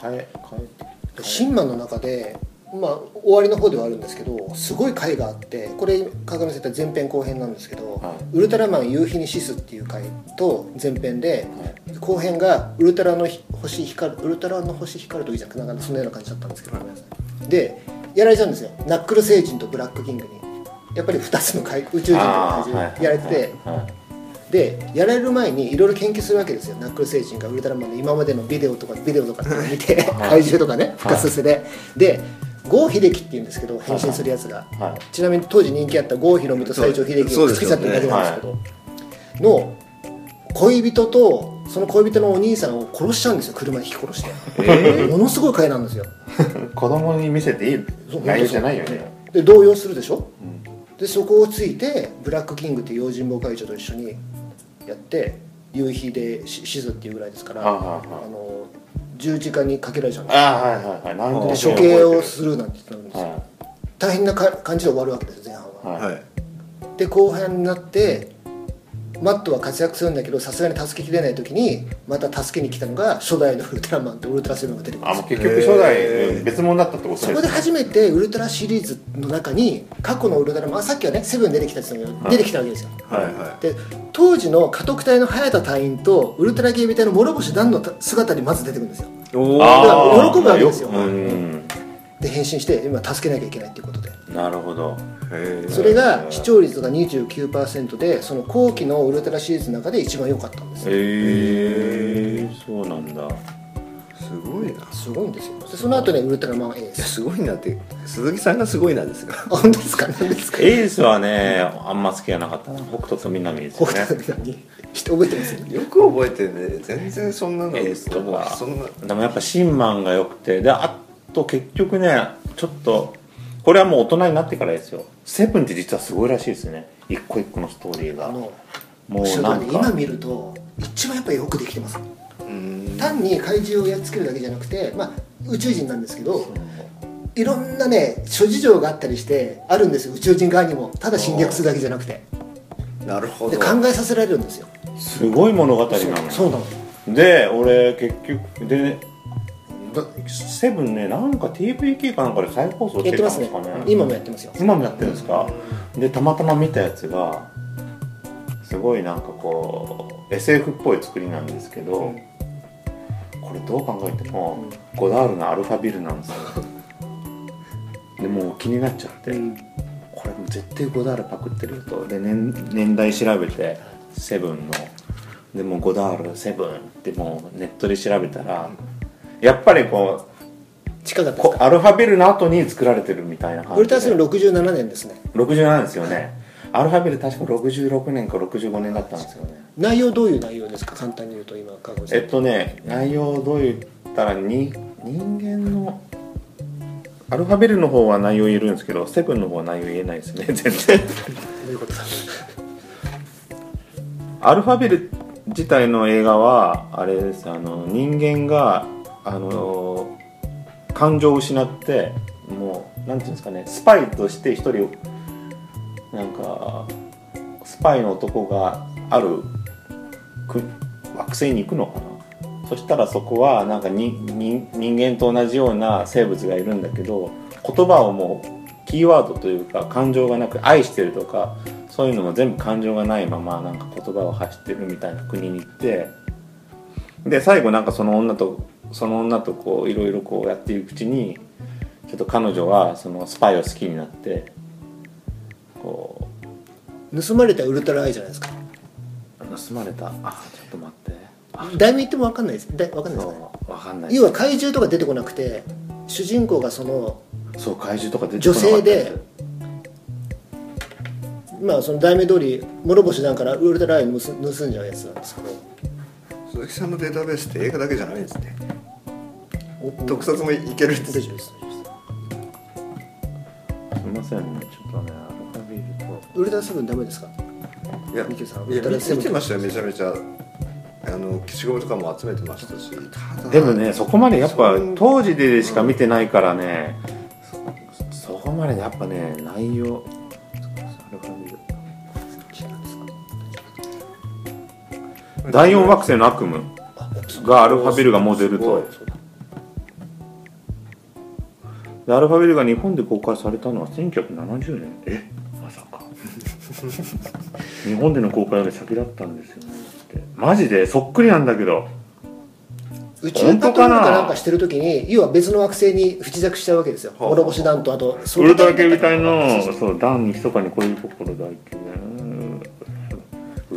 変え変えシンマンの中で、まあ、終わりの方ではあるんですけどすごい回があってこれ川上さん言った前編後編なんですけど「はウルトラマン夕日にシス」っていう回と前編で後編がウルトラの星光るウルトラの星光る時じゃなくてなんかそんなような感じだったんですけど、ごめんなさい。でやられちゃうんですよ。ナックル星人とブラックキングに。やっぱり2つの回宇宙人とあー同じやられてて、はい。はいでやられる前にいろいろ研究するわけですよ。ナックル星人がウルトラマンの今までのビデオとかビデオとか見て 怪獣とかね深すすで。で郷秀樹っていうんですけど変身するやつが。はい。ちなみに当時人気あった郷ひろみと西城秀樹そうがつけちゃってるだけなんですけどの恋人とその恋人のお兄さんを殺しちゃうんですよ。車で引き殺して、ものすごい回なんですよ。子供に見せていい？内容じゃないよね。で動揺するでしょ？うん。でそこをついてブラックキングっていう用心棒会長と一緒にやって夕日でし死ずっていうぐらいですからはあの十字架にかけられちゃうんですよ。はいはいで処刑をするなんて言ってたんですよ。は大変なか感じで終わるわけです前半は、はい。で後半になってマットは活躍するんだけどさすがに助けきれない時にまた助けに来たのが初代のウルトラマンとウルトラセブンが出てくるんあですよ。もう結局初代別物だったってことですね。そこで初めてウルトラシリーズの中に過去のウルトラマンあさっきはねセブン出てきたって言ったけど出てきたわけですよ。はいはで当時の家督隊の早田隊員とウルトラ警備隊の諸星団の姿にまず出てくるんですよ。だから喜ぶわけですよ。まあうんで変身して今助けなきゃいけないっていうことで。なるほど。それが視聴率が29%でその後期のウルトラシリーズの中で一番良かったんです。よへえ。そうなんだ。すごいな。すごいんですよ。でその後ねウルトラマンエーいやスすごいなって鈴木さんがすごいなんですがあ 本当ですか？何ですか？エースはねあんま好きじゃなかったな。北斗と南ですよ北ね斗のにして覚えてますよく覚えてるね。全然そんなのエースとかそんな。でもやっぱシンマンが良くてであと結局ねちょっとこれはもう大人になってからですよ。セブンって実はすごいらしいですね。一個一個のストーリーが。もそううなんか。今見ると一番やっぱりよくできてます。うん。単に怪獣をやっつけるだけじゃなくて、まあ、宇宙人なんですけどいろんなね諸事情があったりしてあるんですよ。宇宙人側にも。ただ侵略するだけじゃなくて。なるほど。で考えさせられるんですよ。すごい物語なのそうなの。で俺結局でだセブンねなんか TVK かなんかで再放送してたんですかね。今もやってますよ。今もやってるんですか。でたまたま見たやつがすごいなんかこう SF っぽい作りなんですけど、これどう考えても、ゴダールのアルファビルなんですよ。でもう気になっちゃって、これ絶対ゴダールパクってるよと。で年年代調べてセブンの。でもうゴダールセブンってもうネットで調べたらやっぱりこ近かっうたですか？こアルファベルの後に作られてるみたいな感じで。ウルトラセブン67年ですね。67ですよね。アルファベル確か66年か65年だったんですよね。内容どういう内容ですか？簡単に言うと今川越さん。えっとね内容どう言ったらに人間のアルファベルの方は内容言えるんですけどセブンの方は内容言えないですね 全然。どういうこと？だアルファベル自体の映画はあれですあの人間があの感情を失ってもうなんていうんですかねスパイとして一人なんかスパイの男があるく惑星に行くのかな。そしたらそこはなんかにに人間と同じような生物がいるんだけど言葉をもうキーワードというか感情がなく愛してるとかそういうのも全部感情がないままなんか言葉を発してるみたいな国に行ってで最後なんかその女とその女とこういろいろこうやっていくうちにちょっと彼女はそのスパイを好きになってこ盗まれたウルトラアイじゃないですか。う盗まれた。あちょっと待って。題名言っても分かんないです。だ分かんないですか？ねそうわかんない要は怪獣とか出てこなくて主人公がそのそう怪獣とか出て女こなかった性でまあその題名通り諸星団からウルトラアイ盗んじゃうやつなんですけど鈴木さんのデータベースって映画だけじゃないんですね。お特撮もいけるんです大丈夫ですすみませんねちょっとねアルファビールと。ウルトラセブンダメですか？いやミキさんいや見てましたよめちゃめちゃ。あの消しゴムとかも集めてましたし。ただでもねそこまでやっぱ当時でしか見てないからね。そそこまでやっぱね内容第四惑星の悪夢がアルファビルがモデルと。でアルファビルが日本で公開されたのは1970年。えまさか。日本での公開より先だったんですよね。ってマジで？そっくりなんだけど。宇宙パトロールかな？んかしてる時に要は別の惑星に不時着しちゃうわけですよ。はあ。諸星団とあとウルトラ警備隊のそうそうそうダンに密かにこういうところだっけね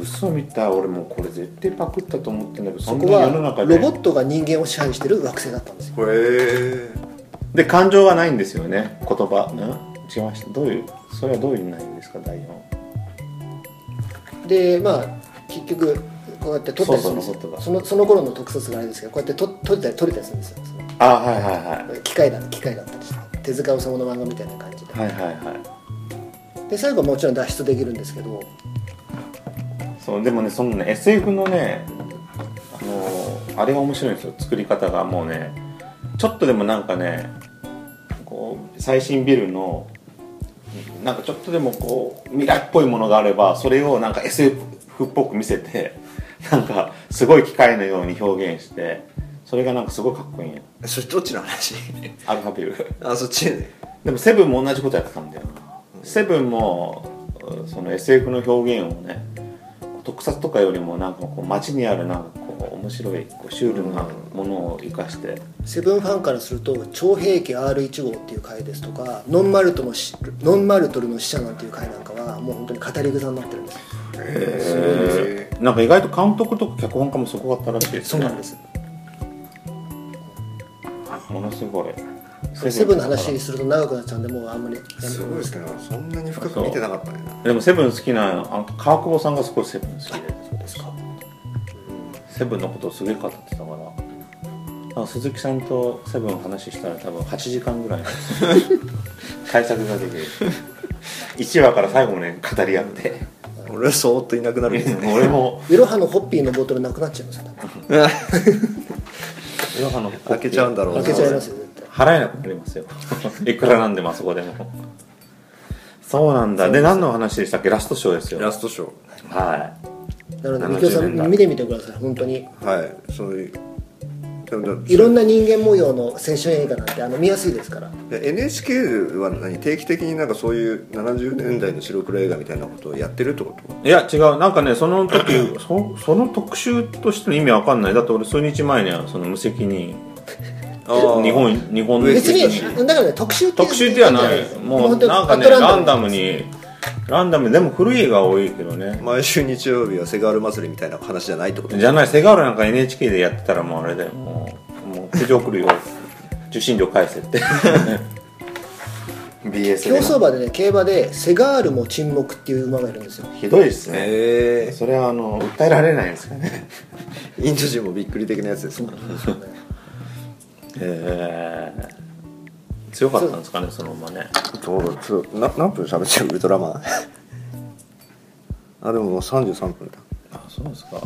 嘘みたい俺もうこれ絶対パクったと思ってんだけどそこはロボットが人間を支配してる惑星だったんですよ。へえ。で感情がないんですよね言葉、うん、違いました。どういう？それはどういう内容ですか第4でまあ結局こうやって撮ったりするんですよ。そのその頃の特撮があれですけどこうやって撮撮れたり撮れたりするんですよ。あはいはいはい。機械だ機械だったりして。手塚治虫の漫画みたいな感じで、はいはいはい。で最後はもちろん脱出できるんですけどそうでもねそのね SF のねあのあれが面白いんですよ作り方が。もうねちょっとでもなんかねこう最新ビルのなんかちょっとでもこう未来っぽいものがあればそれをなんか SF っぽく見せて なんかすごい機械のように表現してそれがなんかすごいかっこいいんやそれどっちの話？アルファビル。あそっちね。でもセブンも同じことやってたんだよな。セブンもうその SF の表現をね特撮とかよりもなんかこう街にあるなんかこう面白いこうシュールなものを生かして。セブンファンからすると超兵器 R1 号っていう回ですとかノンマルトのしノンマルトルの死者なんていう回なんかはもう本当に語り草になってるんですよ。へえなんか意外と監督とか脚本家もすごかったらしいですね。そうなんです。ものすごいセブンの話すると長くなっちゃうんでもうあんまり。すごいですね。そんなに深く見てなかったんやなでもセブン好きなあの川久保さんがすごいセブン好きで。そうですか。セブンのことをすごい語ってたから。鈴木さんとセブン話したら多分8時間ぐらい。対策ができる。1話から最後まで語り合って。俺はそーっといなくなるんでね。俺も。ウェロハのホッピーのボトルなくなっちゃいますよ。多分ヨハの開けちゃうんだろうな。開けちゃいますよ払えなくなりますよ。いくらなんでもあそこでも。そうなんだ。で何の話でしたっけ？ラストショーですよ。ラストショはなので70みきおさん見てみてください。本当に。ーはい。そういういろんな人間模様の青春映画なんてあの見やすいですから。で NHK は何？定期的になんかそういう70年代の白黒映画みたいなことをやってるってこと？いいや違う。なんかねその時そその特集としての意味わかんない。だって俺数日前にはその無責任日本日本の別にだからね特集って特集ではない。もうなんかねランダムににランダムでも古い映画多いけどね。毎週日曜日はセガール祭りみたいな話じゃないってこと？じゃない。セガールなんか NHK でやってたらもうあれだよ。もうもう苦情来るよ受信料返せって。BS 競走で馬でね競馬でセガールも沈黙っていう馬がいるんですよ。ひどいですね。へそれはあの訴えられないですかね。え インド人もびっくり的なやつですもんえー、強かったんですかねその馬ね。どうちょな何分喋ってるウルトラマン。あでももう33分だ。あそうですか。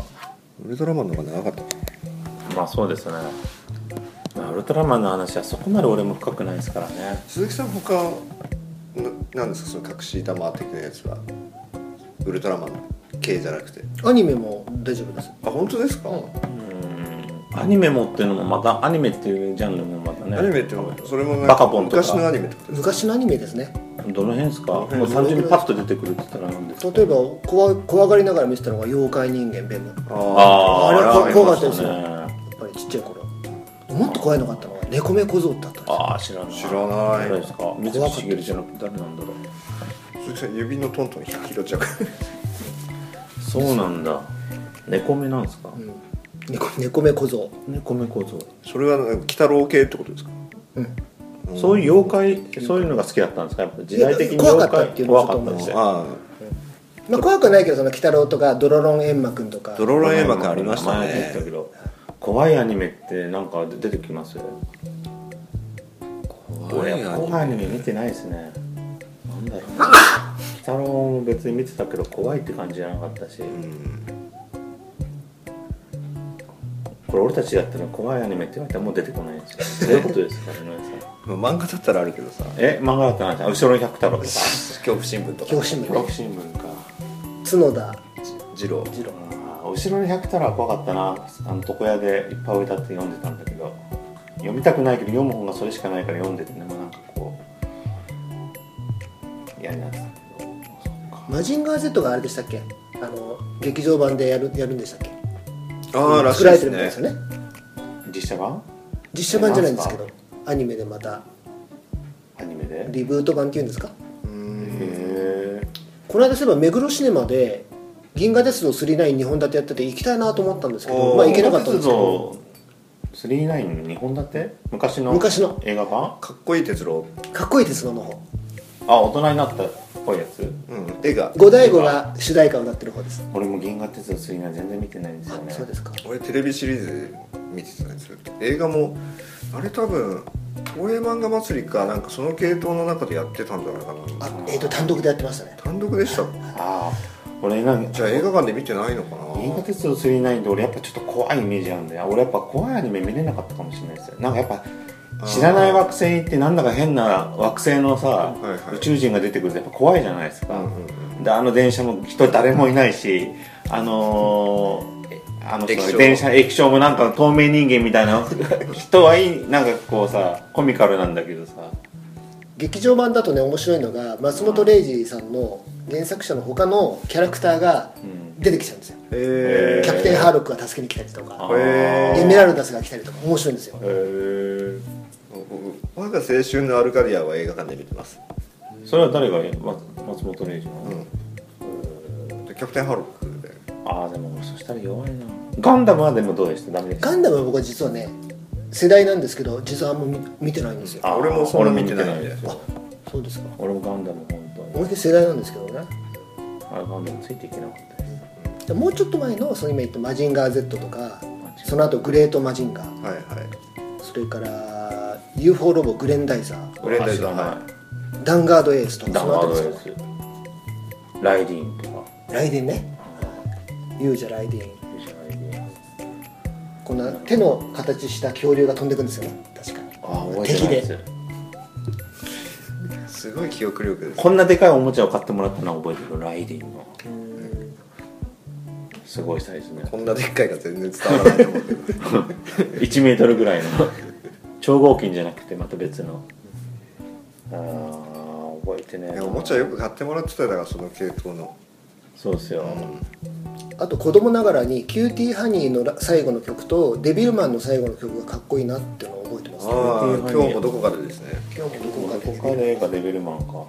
ウルトラマンの方が長かった。まあそうですね。まあウルトラマンの話はそこまで俺も深くないですからね。鈴木さん他ななんですかその隠し玉的なやつは？ウルトラマン系じゃなくて。アニメも大丈夫です。あ本当ですか、うんうんアニメもっていうのもまたアニメっていうジャンルもまたねアニメってそれもバカボンとか。昔のアニメってこと昔のアニメですね。どの辺ですか？単純にパッと出てくるって言ったら何ですか例えば怖怖がりながら見てたのが妖怪人間ベム。やああれは怖かったですよ。ねっぱりちっちゃい頃。もっと怖いのがあったのが猫目小僧ってあったんですよ。ああ知らない。知らない。誰ですか？水木しげるじゃなくて誰なんだろう。鈴木さん指のトントン拾っちゃう。そうなんだ。猫目なんですか？うん猫猫目小僧。猫目構造それは鬼太郎系ってことですか？うん。そういう妖怪そういうのが好きだったんですか？やっぱ時代的に怖かったっていうのは怖かったんですよあまあ怖くはないけどその鬼太郎とかドロロンエンマくんとか。ドロロエマくありましたね。けど。怖いアニメってなんか出てきます？怖いアニメ。見てないですね。なんだろう。な 鬼太郎も別に見てたけど怖いって感じじゃなかったし、うんこれ俺たちだったら怖いアニメって言われたらもう出てこないんですよ。どういうことですかね皆さん。まあ漫画だったらあるけどさえ漫画だったら何ですか後ろの百太郎とか。恐怖新聞とか。恐怖新聞ね新聞か。角田二郎次郎後ろの百太郎は怖かったな。あの床屋でいっぱい置いてあって読んでたんだけど。読みたくないけど読む本がそれしかないから読んでてねもうなんかこう嫌になってたけど。マジンガー Z があれでしたっけ？あの劇場版でやるやるんでしたっけ？ああらしい作られですねてるみたいですよね。実写版？実写版じゃないんですけえどアニメでまた。アニメで？へリブート版っていうんですか？うん。えこの間そういえば目黒シネマで「銀河鉄道999」2本立てやってて行きたいなと思ったんですけどまあ行けなかったんですけど。鉄道39本立て？昔の昔の。映画版？かっこいい鉄郎かっこいい鉄道の方あ大人になったっぽいやつ？うん絵が。五大悟が主題歌を歌ってる方です。俺も銀河鉄道39全然見てないんですよね。そうですか。俺テレビシリーズで見てたんですよ映画もあれ多分東映漫画祭りかなんかその系統の中でやってたんじゃないかな。あえっ、と単独でやってましたね。単独でした？ああ俺なんじゃあ映画館で見てないのか銀河な鉄道39って俺やっぱちょっと怖いイメージあるんだよ俺やっぱ怖いアニメ見れなかったかもしれないですよ。なんかやっぱ知らない惑星行ってなんだか変な惑星のさ、はいはい宇宙人が出てくるとやっぱ怖いじゃないですか、うんうんであの電車も人誰もいないしあのーえあの電車液晶もなんか透明人間みたいな人はいいなんかこうさコミカルなんだけどさ。劇場版だとね面白いのが松本零士さんの原作者の他のキャラクターがうん。出てきちゃうんですよ、へキャプテンハーロックが助けに来たりとかエメラルダスが来たりとか面白いんですよ。へー。僕我が青春のアルカディアは映画館で見てます。それは誰がま松本零士なの、うん。でキャプテンハロックで。ああでもそしたら弱いな。ガンダムはでもどうでした？ダメでした？ガンダムは僕は実はね世代なんですけど実はあんま見見てないんですよ。俺もそんな見てないんで俺も見てですよ。そうですか。俺もガンダム本当に。俺で世代なんですけどね。あれガンダムついていけなかったです。でもうちょっと前のその今言ったマジンガー Z とかその後グレートマジンガー。はいはい。それから UFO ロボグレンダイザー。グレンダイザーはダンガードエースと。かそダンガーの後ですよドエース。ライディーンとか。ライデンね。ユージャライデンライディーン。こんな手の形した恐竜が飛んでくんですよね。確かああ覚えてないです。すごい記憶力です。こんなでかいおもちゃを買ってもらったのは覚えてる。ライディーンの。すごいサイズねこんなでっかいが全然伝わらないと思うけど1メートルぐらいの超合金じゃなくてまた別の。ああ覚えてねえおもちゃよく買ってもらってたよだからその系統の。そうですよ、あと子供ながらにキューティーハニーのら最後の曲とデビルマンの最後の曲がかっこいいなっていうのを覚えてますね。今日もどこかでですね。今日もどこかこでこで映画デビルマンか。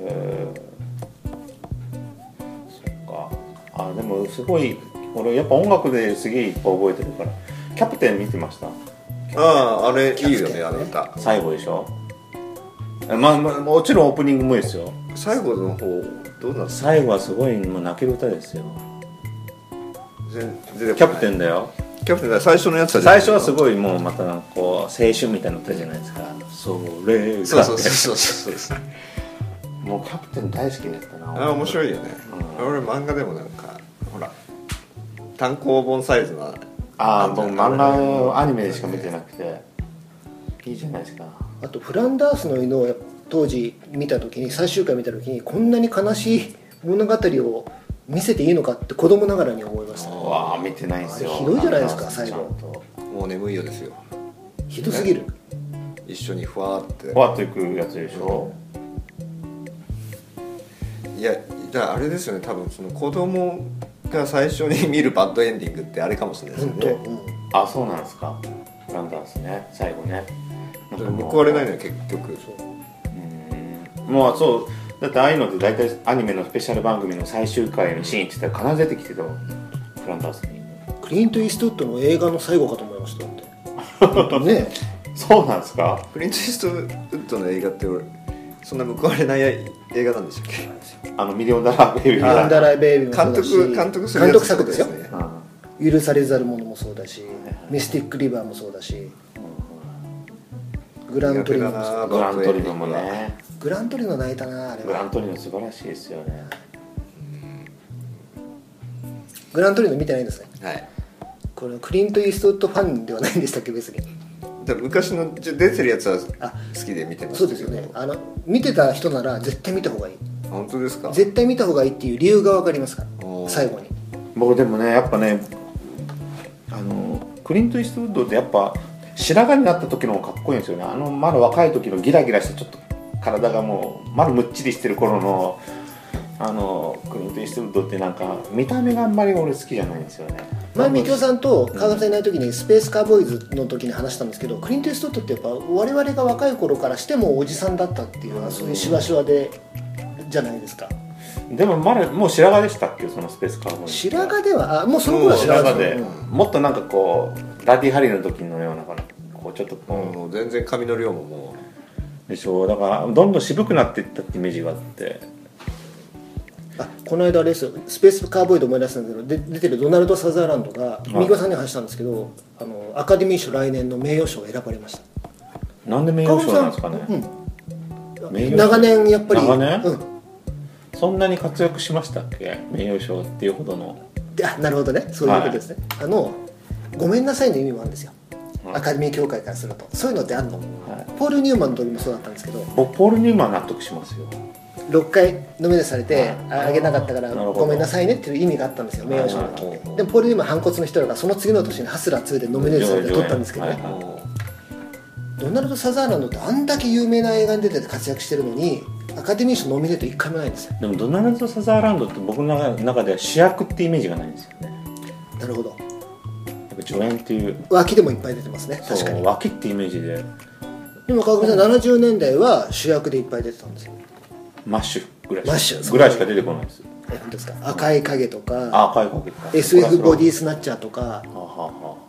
えー、そっか。あでもすごい俺やっぱ音楽ですげえいっぱい覚えてるから。キャプテン見てました？あああれいいよねあの歌。最後でしょ？えまあ、まあ、もちろんオープニングもいいですよ。最後の方どうなんですか？最後はすごいもう泣ける歌ですよ。キャプテンだよ。キャプテンだ最初のやつ最初はすいごいもうまたなんかこう青春みたいな歌じゃないですか。それが。そうそうそうそうそうもうキャプテン大好きだったな。あ面白いよね、うん。俺漫画でもなんかほら単行本サイズのああ僕漫画アニメでしか見てなくて。いいじゃないですか。あとフランダースの犬を当時見た時に最終回見た時にこんなに悲しい物語を見せていいのかって子供ながらに思いました。うわあ見てないんですよ。あれひどいじゃないですか最後。と。もう眠いよですよ。ひどすぎる。一緒にふわーって。ふわっといくやつでしょ。いやだからあれですよね。多分その子供が最初に見るバッドエンディングってあれかもしれないですよね。うんあそうなんですか。フランダースね。最後ね。なんかもう。報われないのよ結局。うん。もうそう。だってああいうのって大体アニメのスペシャル番組の最終回のシーンって言ったら必ず出てきてたフランダースに。クリント・イーストウッドの映画の最後かと思いました。だって。ね そうなんですか。クリント・イーストウッドの映画って俺そんな報われない映画なんでしたっけ？あのミリオンダラーベイビーがミリオンダラーベイビーもそうだし監督監督監督作ですよ。ってことうん。許されざる者もそうだしミスティックリバーもそうだしグラントリノもそうグラントリノもね。グラントリノ泣いたなあれは。グラントリノ素晴らしいですよね。グラントリノ見てないんですね。はい。これクリント・イーストウッドファンではないんでしたっけ別にだ昔のじゃ出てるやつはあ好きで見てますそうですよね。あの見てた人なら絶対見た方がいい。本当ですか？絶対見た方がいいっていう理由が分かりますから最後に。僕でもねやっぱねあのクリント・イーストウッドってやっぱ白髪になった時の方がかっこいいんですよね。あのまだ若い時のギラギラしてちょっと体がもうまだむっちりしてる頃のあのクリント・イーストウッドってなんか見た目があんまり俺好きじゃないんですよね前みきおさんと川上さんいない時にスペースカーボーイズの時に話したんですけどクリント・イーストウッドってやっぱ我々が若い頃からしてもおじさんだったっていうのはそういうしわしわでじゃないですか。でもまだもう白髪でしたっけそのスペースカーボーイ白髪ではあもうその頃は白白髪でもっとなんかこうラディ・ハリーの時のようなかなこうちょっとこう全然髪の量ももでしょう。だからどんどん渋くなっていったってイメージがあってあこの間あれですよスペースカーボーイで思い出したんですけどで出てるドナルド・サザーランドがい。みきおさんに話したんですけどあのアカデミー賞来年の名誉賞を選ばれました。なんで名誉賞なんですかね？うん。長年やっぱり長年？うん。そんなに活躍しましたっけ？名誉賞っていうほどの。であなるほどね。そういうことですね、あのごめんなさいの意味もあるんですよ、はい。アカデミー協会からすると。そういうのってあるの、はい。ポール・ニューマンの時もそうだったんですけど。僕ポール・ニューマン納得しますよ6回ノミネートされてはい。ああげなかったからごめんなさいねっていう意味があったんですよ名誉賞の時はいはいはいでもポール・ニューマン反骨の人らがその次の年に「ハスラー2」でノミネートされて取ったんですけどね、ドナルド・サザーランドってあんだけ有名な映画に出てて活躍してるのにアカデミー賞ノミネート1回もないんですよ。でもドナルド・サザーランドって僕の中中では主役ってイメージがないんですよね。なるほど。やっぱ助演っていう。脇でもいっぱい出てますね確かに。脇ってイメージで。でも川上さん70年代は主役でいっぱい出てたんですよマッシュぐらいマッシュぐらいしか出てこないですよ。え本当ですか？赤い影とかあ赤いか。けた SF ボディースナッチャーとか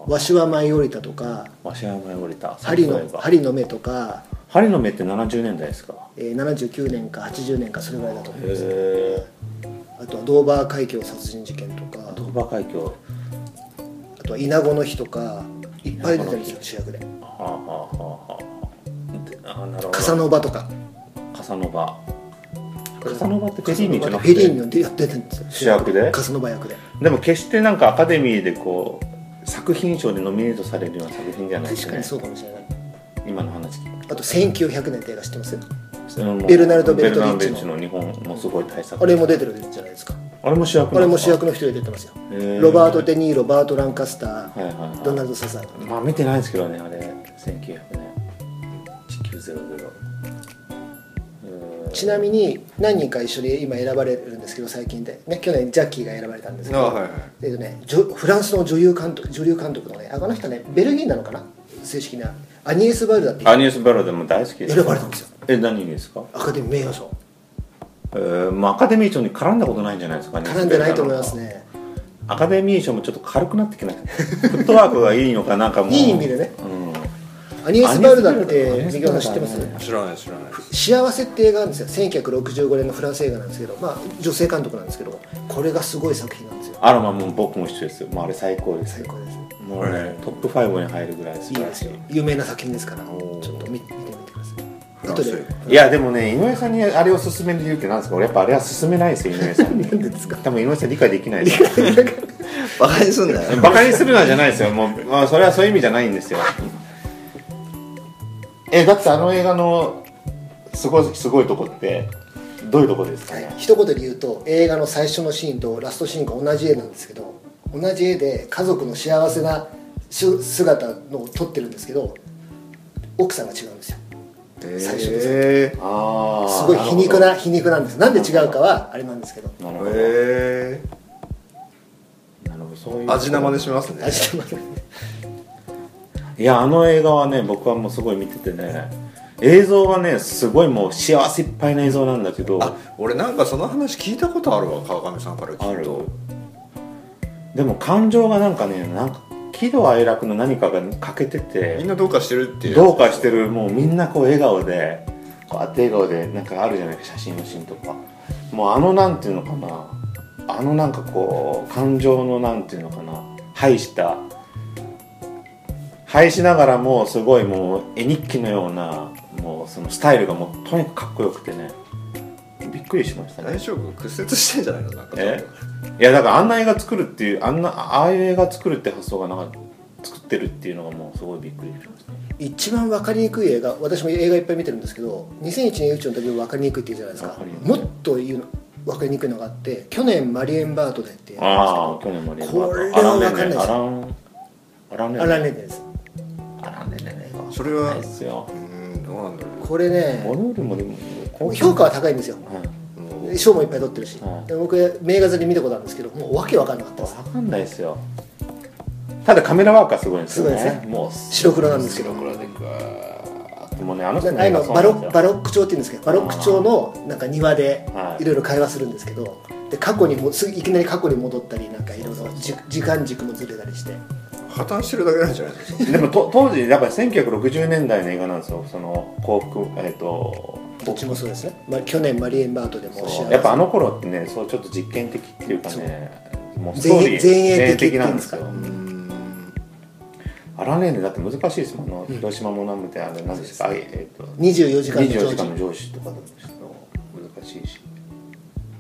鷲は舞い降りたとか鷲は舞い降りた。針の目とか、針の目って70年代ですか？えー、79年か80年かそれぐらいだと思います。あとはドーバー海峡殺人事件とか。ドーバー海峡。あとはイナゴの日とかいっぱい出てるんですよ主役で。はあはあはあはあ。であなるほど。カサノバとか。カサノバカサノバってフェリーニじゃなくフェリーニての出てるんですよ。主役で？カサノバ役で。でも決してなんかアカデミーでこう作品賞でノミネートされるような作品じゃないですね。確かにそうかもしれない。今の話あと1900年って映画知ってます？ベルナルドベルトリッチの日本もすごい大作あれも出てるじゃないですか？あれも主役あれも主の役の人で出てますよ。ロバート・デ・ニーロバート・ランカスターはいはいはい。ドナルド・サザー。ランドまあ見てないですけどねあれ。1900年。1900ちなみに何人か一緒に今選ばれるんですけど最近で、ね、去年ジャッキーが選ばれたんですけど、あはいはい。えっとね、フランスの女優監督女流監督のねあこの人ねベルギーなのかな？正式な。アニエス・バルダってアニエス・バルでも大好きです。選ばれたんですよ。え何ですか？アカデミー名誉賞。えーまあ、アカデミー賞に絡んだことないんじゃないですか？ね絡んでないと思いますね。アカデミー賞もちょっと軽くなってきましたフットワークがいいのかなんかもう。いい意味でね。うんアニエス・バルダってス右側知ってます？知らない知らない。幸せって映画なんですよ。1965年のフランス映画なんですけど、まあ、女性監督なんですけど。これがすごい作品なんですよ。あらまあもう僕も一緒ですよ。もうあれ最高ですよ。最高です。もうねトップ5に入るぐらい素晴らしい。いいですよ。有名な作品ですから。ちょっと見見てみてください。で映いやでもね井上さんにあれを勧める理由ってなんですか？俺やっぱあれは勧めないですよ井上さん。にでですか？多分井上さん理解できないです。よ バカにすんなよ。バカにするのじゃないですよ。もう、まあ、それはそういう意味じゃないんですよえだってあの映画のすごいすごいとこってどういうとこですか？ね、一言で言うと映画の最初のシーンとラストシーンが同じ絵なんですけど同じ絵で家族の幸せなし姿のを撮ってるんですけど奥さんが違うんですよ。最初ですへああすごい皮肉な皮肉なんです。なんで違うかはあれなんですけど。なるほど。えなるほど。そういう味玉でしますね。味玉いやあの映画はね僕はもうすごい見ててね映像はねすごいもう幸せいっぱいな映像なんだけどあ俺なんかその話聞いたことあるわ川上さんから聞くと。でも感情がなんかねなんか喜怒哀楽の何かが欠けててみんなどうかしてるっていうどうかしてるもうみんなこう笑顔でこうやって笑顔でなんかあるじゃないか写真のシーンとか。もうあのなんていうのかなあのなんかこう感情のなんていうのかな排した排しながらもすごいもう絵日記のようなもうそのスタイルがもうとにかくかっこよくてね。びっくりしましたね。大丈夫屈折してんじゃないの？なんかえ？いやだからあんな映画作るっていうあんなああいう映画作るって発想がなんか作ってるっていうのがもうすごいびっくりしました。一番分かりにくい映画私も映画いっぱい見てるんですけど2001年宇宙の旅も分かりにくいって言うじゃないですかわかもっと言うの分かりにくいのがあって去年マリエンバートデーっていうああ去年までこれはわかんないです。アランアラン。アランレンですそれはないっすよ。うーんどうなんだろこれボねルールもでも評価は高いんですよ。賞もいっぱい取ってるし、僕名画座で見たことあるんですけどもう訳分かんなかったです。わかんないですよ。ただカメラワークはすごいんですよね。白黒なんですけど。白黒でグワーもうねあのあ人のバロバロック調っていうんですけどバロック調のなんか庭ではい。いろいろ会話するんですけどで過去にもすいきなり過去に戻ったりなんかいろいろじ時間軸もずれたりして破綻してるだけなんじゃないですか。でもと当時だから1960年代の映画なんですよ。その航空えっ、とどっちもそうですね、まあ、去年マリエンバートでもやっぱあの頃ってねそうちょっと実験的っていうかねもうスト前ーリー前衛的なんですよっていうんうーんアランレーンでだって難しいですもん。あの広島もなんみたいなあれ何ですか、あえっ、と24時間の24長寿時間の上司とかだと難しいし。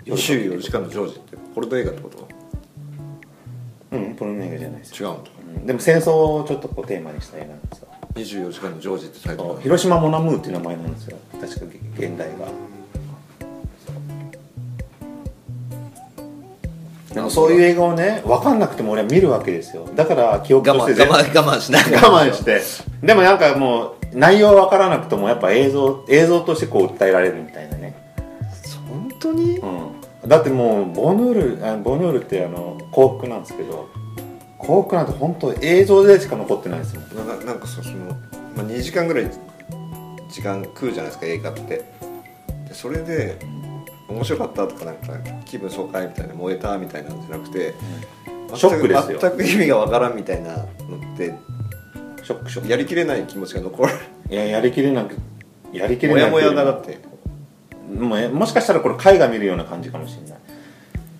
24時間のジョージってポルト映画ってこと？うんポルノ映画じゃないですよ、違うんだ。うんでも戦争をちょっとこうテーマにした映画なんですよ。24時間のジョージってタイトル広島モナムーっていう名前なんですよ。確か現代がでもそういう映画をね分かんなくても俺は見るわけですよ。だから記憶として全部我慢しな我慢して。でもなんかもう内容分からなくてもやっぱ映像映像としてこう訴えられるみたいなね、本当に？うん、だってもうボヌールあボヌールってあの幸福なんですけど幸福なんて本当映像でしか残ってないですもん。なんかなんかさその、まあ、2時間ぐらい時間食うじゃないですか映画って。でそれで面白かったとかなんか気分爽快みたいな燃えたみたいなんじゃなくて、ショックですよ。全く意味がわからんみたいなのってショックショック。やりきれない気持ちが残るい。ややりきれなくやりきれないというやがだって。もうもしかしたらこれ絵画見るような感じかもしれない。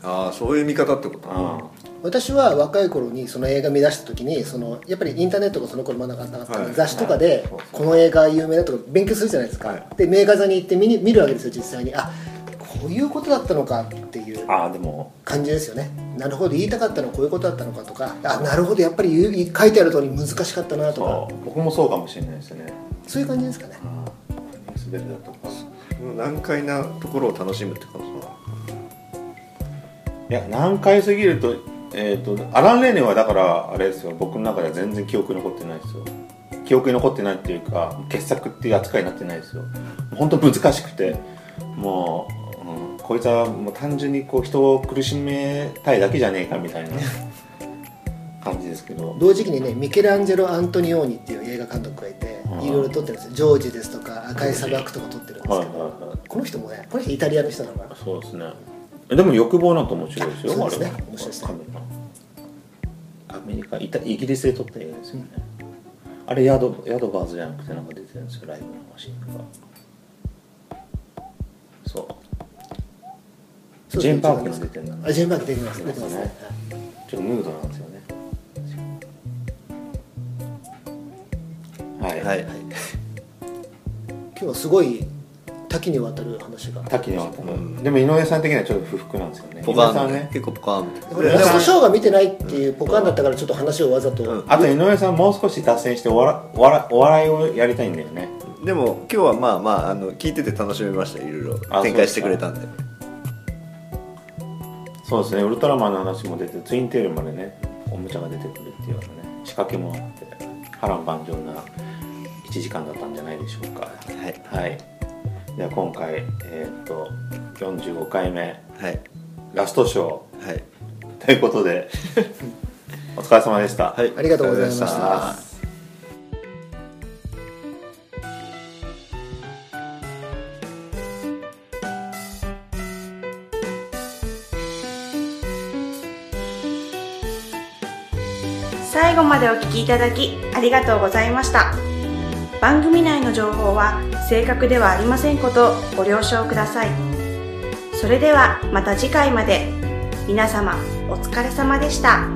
ああそういう見方ってことあ私は若い頃にその映画見出した時にそのやっぱりインターネットがその頃まだなかったので、はい。雑誌とかではい。この映画有名だとか勉強するじゃないですか、はい。で名画座に行って見に見るわけですよ実際に。あこういうことだったのかっていうああでも。感じですよね。なるほど言いたかったのはこういうことだったのかとか。あなるほどやっぱり書いてある通り難しかったなとか。僕もそうかもしれないですね。そういう感じですかね。ああ滑りだとか。難解なところを楽しむってこといや難解すぎると,、えー、とアラン・レーネはだからあれですよ。僕の中では全然記憶に残ってないですよ。記憶に残ってないっていうか傑作っていう扱いになってないですよ。本当難しくてもう、うん、こいつはもう単純にこう人を苦しめたいだけじゃねえかみたいな 感じですけど。同時期にねミケランジェロ・アントニオーニっていう映画監督がいてうん。いろいろ撮ってるんですよ。ジョージですとか赤い砂漠とか撮ってるんですけど、はいはいはい。この人もねこの人イタリアの人なのかなそうですねでも欲望なんて面白いですよそうですね。あれは面白いですね。アメリカ。イタイギリスで撮った映画ですよね、あれヤドヤドバーズじゃなくてなんか出てるんですよライブのマシンがそう。そうジェーン・パークも出てるんだあジェーン・パーク出てます。出てますね。ねちょっとムードなんですよね。はい、はい。今日はすごい多岐にわたる話が。多岐にわたる、うんでも井上さん的にはちょっと不服なんですよね。ポカ井上さんね。ーンね結構ポカーンみたいこれラストショーが見てないっていうポカーンだったからちょっと話をわざと、うんあと井上さんもう少し脱線してお笑お笑お笑いをやりたいんだよねなでも今日はまあまああの聞いてて楽しめましたいろいろあ展開してくれたんでそうですねウルトラマンの話も出てツインテールまでねおもちゃが出てくるっていうようなね仕掛けもあって波乱万丈な1時間だったんじゃないでしょうかはいはいでは今回えーっと45回目。はい。ラストショはい。ーということで お疲れ様でした、はい。ありがとうございました。最後までお聞きいただきありがとうございました。番組内の情報は正確ではありませんことをご了承くださいそれではまた次回まで皆様お疲れ様でした。